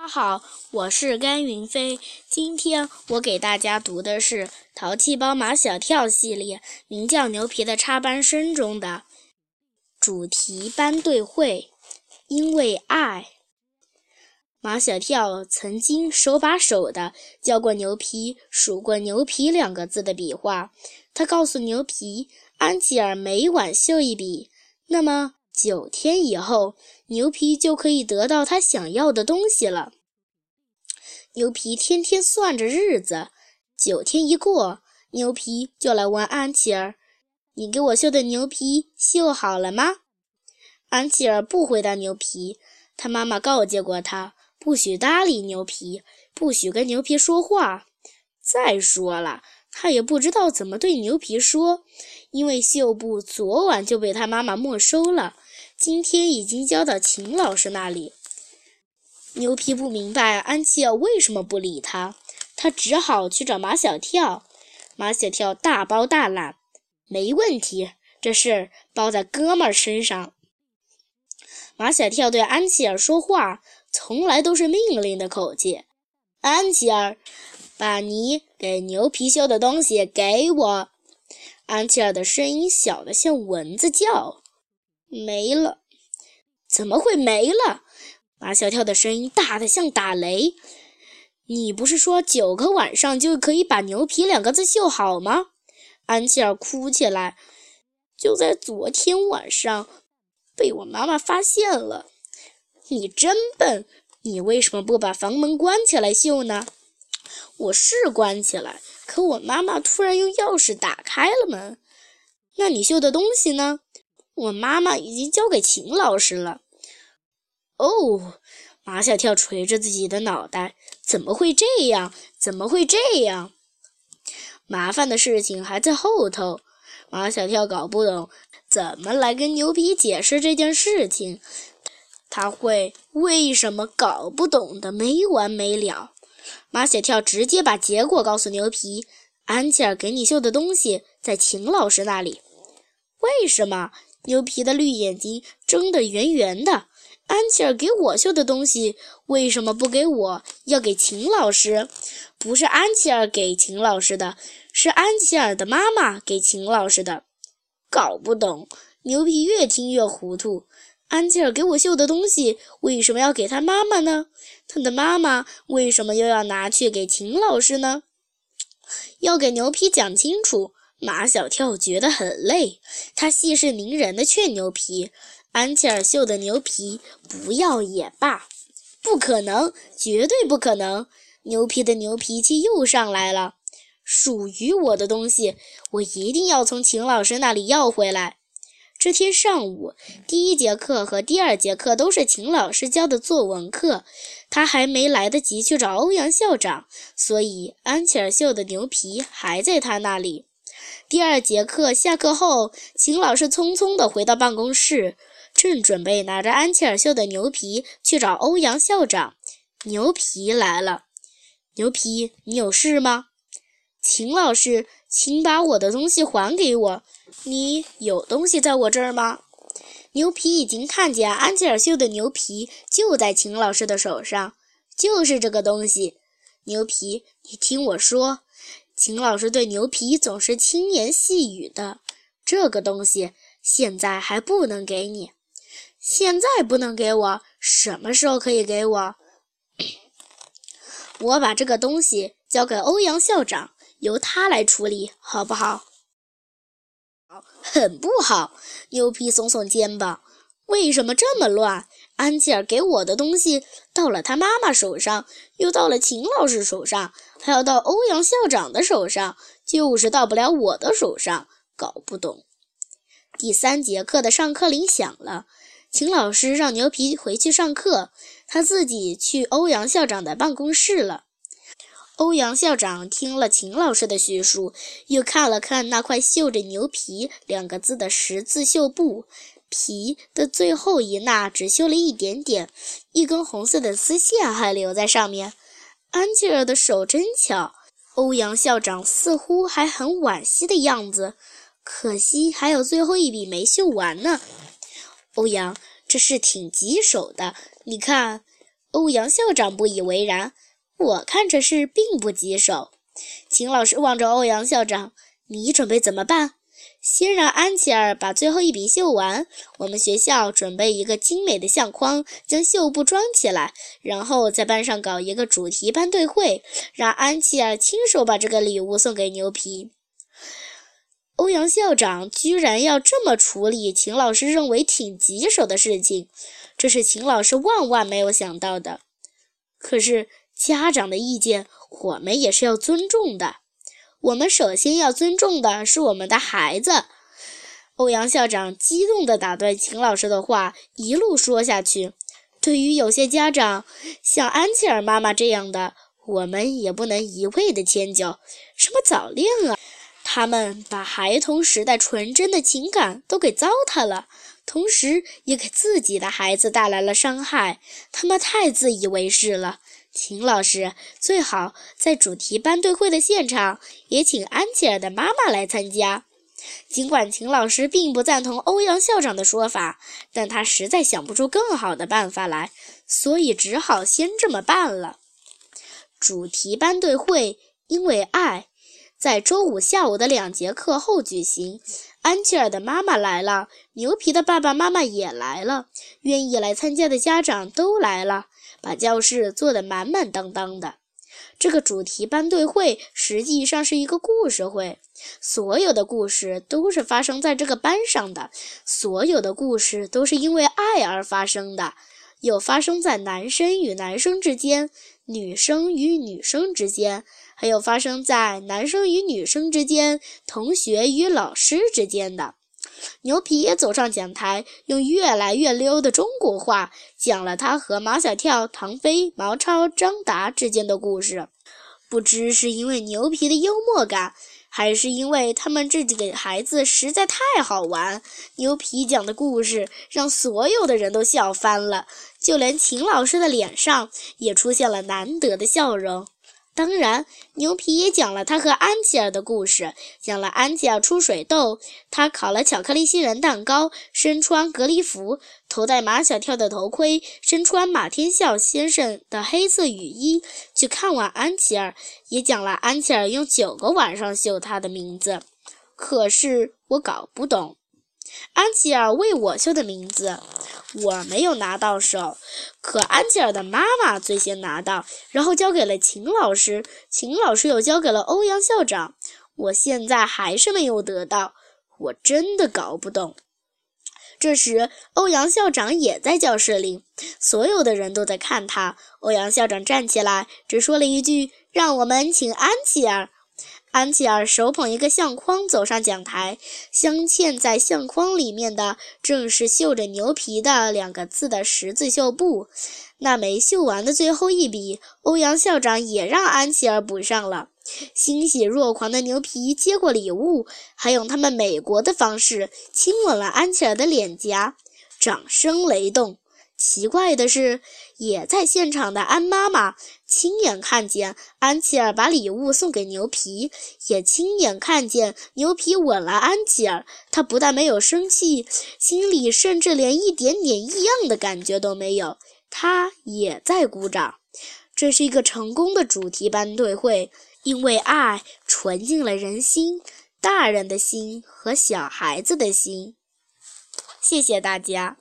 大家好，我是甘云飞。今天我给大家读的是《淘气包马小跳》系列名叫《牛皮的插班生》中的主题班队会。因为爱，马小跳曾经手把手的教过牛皮数过“牛皮”两个字的笔画。他告诉牛皮，安吉尔每晚绣一笔，那么。九天以后，牛皮就可以得到他想要的东西了。牛皮天天算着日子，九天一过，牛皮就来问安琪儿：“你给我绣的牛皮绣好了吗？”安琪儿不回答牛皮，他妈妈告诫过他，不许搭理牛皮，不许跟牛皮说话。再说了，他也不知道怎么对牛皮说。因为绣布昨晚就被他妈妈没收了，今天已经交到秦老师那里。牛皮不明白安琪儿为什么不理他，他只好去找马小跳。马小跳大包大揽，没问题，这事包在哥们儿身上。马小跳对安琪儿说话从来都是命令的口气：“安琪儿，把你给牛皮修的东西给我。”安琪儿的声音小得像蚊子叫，没了，怎么会没了？马小跳的声音大得像打雷。你不是说九个晚上就可以把“牛皮”两个字绣好吗？安琪儿哭起来。就在昨天晚上，被我妈妈发现了。你真笨，你为什么不把房门关起来绣呢？我是关起来。可我妈妈突然用钥匙打开了门，那你绣的东西呢？我妈妈已经交给秦老师了。哦，马小跳捶着自己的脑袋，怎么会这样？怎么会这样？麻烦的事情还在后头。马小跳搞不懂怎么来跟牛皮解释这件事情，他会为什么搞不懂的没完没了。马小跳直接把结果告诉牛皮：“安琪儿给你绣的东西在秦老师那里。”为什么？牛皮的绿眼睛睁得圆圆的。安琪儿给我绣的东西为什么不给我，要给秦老师？不是安琪儿给秦老师的，是安琪儿的妈妈给秦老师的。搞不懂。牛皮越听越糊涂。安琪儿给我绣的东西为什么要给他妈妈呢？他的妈妈为什么又要拿去给秦老师呢？要给牛皮讲清楚。马小跳觉得很累，他息事宁人的劝牛皮：“安琪儿绣的牛皮不要也罢。”不可能，绝对不可能！牛皮的牛脾气又上来了。属于我的东西，我一定要从秦老师那里要回来。这天上午，第一节课和第二节课都是秦老师教的作文课，他还没来得及去找欧阳校长，所以安琪儿绣的牛皮还在他那里。第二节课下课后，秦老师匆匆地回到办公室，正准备拿着安琪儿绣的牛皮去找欧阳校长。牛皮来了，牛皮，你有事吗？秦老师，请把我的东西还给我。你有东西在我这儿吗？牛皮已经看见安琪尔绣的牛皮就在秦老师的手上，就是这个东西。牛皮，你听我说，秦老师对牛皮总是轻言细语的。这个东西现在还不能给你，现在不能给我，什么时候可以给我？我把这个东西交给欧阳校长，由他来处理，好不好？很不好，牛皮耸耸肩膀。为什么这么乱？安琪儿给我的东西到了他妈妈手上，又到了秦老师手上，还要到欧阳校长的手上，就是到不了我的手上。搞不懂。第三节课的上课铃响了，秦老师让牛皮回去上课，他自己去欧阳校长的办公室了。欧阳校长听了秦老师的叙述，又看了看那块绣着“牛皮”两个字的十字绣布，皮的最后一捺只绣了一点点，一根红色的丝线还留在上面。安琪儿的手真巧。欧阳校长似乎还很惋惜的样子，可惜还有最后一笔没绣完呢。欧阳，这事挺棘手的，你看。欧阳校长不以为然：“我看这事并不棘手。”秦老师望着欧阳校长：“你准备怎么办？”先让安琪儿把最后一笔绣完。我们学校准备一个精美的相框，将绣布装起来，然后在班上搞一个主题班对会，让安琪儿亲手把这个礼物送给牛皮。欧阳校长居然要这么处理秦老师认为挺棘手的事情，这是秦老师万万没有想到的。可是家长的意见，我们也是要尊重的。我们首先要尊重的是我们的孩子。欧阳校长激动地打断秦老师的话，一路说下去。对于有些家长，像安琪儿妈妈这样的，我们也不能一味地迁就。什么早恋啊，他们把孩童时代纯真的情感都给糟蹋了，同时也给自己的孩子带来了伤害。他们太自以为是了。秦老师最好在主题班队会的现场也请安琪儿的妈妈来参加。尽管秦老师并不赞同欧阳校长的说法，但他实在想不出更好的办法来，所以只好先这么办了。主题班队会因为爱，在周五下午的两节课后举行。安琪儿的妈妈来了，牛皮的爸爸妈妈也来了，愿意来参加的家长都来了。把教室坐得满满当当的。这个主题班队会实际上是一个故事会，所有的故事都是发生在这个班上的，所有的故事都是因为爱而发生的，有发生在男生与男生之间，女生与女生之间，还有发生在男生与女生之间，同学与老师之间的。牛皮也走上讲台，用越来越溜的中国话讲了他和马小跳、唐飞、毛超、张达之间的故事。不知是因为牛皮的幽默感，还是因为他们这几个孩子实在太好玩，牛皮讲的故事让所有的人都笑翻了，就连秦老师的脸上也出现了难得的笑容。当然，牛皮也讲了他和安琪儿的故事，讲了安琪儿出水痘，他烤了巧克力杏仁蛋糕，身穿隔离服，头戴马小跳的头盔，身穿马天笑先生的黑色雨衣去看望安琪儿，也讲了安琪儿用九个晚上绣他的名字。可是我搞不懂。安琪儿为我绣的名字，我没有拿到手，可安琪儿的妈妈最先拿到，然后交给了秦老师，秦老师又交给了欧阳校长。我现在还是没有得到，我真的搞不懂。这时，欧阳校长也在教室里，所有的人都在看他。欧阳校长站起来，只说了一句：“让我们请安琪儿。”安琪儿手捧一个相框走上讲台，镶嵌在相框里面的正是绣着“牛皮”的两个字的十字绣布。那枚绣完的最后一笔，欧阳校长也让安琪儿补上了。欣喜若狂的牛皮接过礼物，还用他们美国的方式亲吻了安琪儿的脸颊，掌声雷动。奇怪的是，也在现场的安妈妈亲眼看见安琪儿把礼物送给牛皮，也亲眼看见牛皮吻了安琪儿。她不但没有生气，心里甚至连一点点异样的感觉都没有。她也在鼓掌。这是一个成功的主题班对会，因为爱纯净了人心，大人的心和小孩子的心。谢谢大家。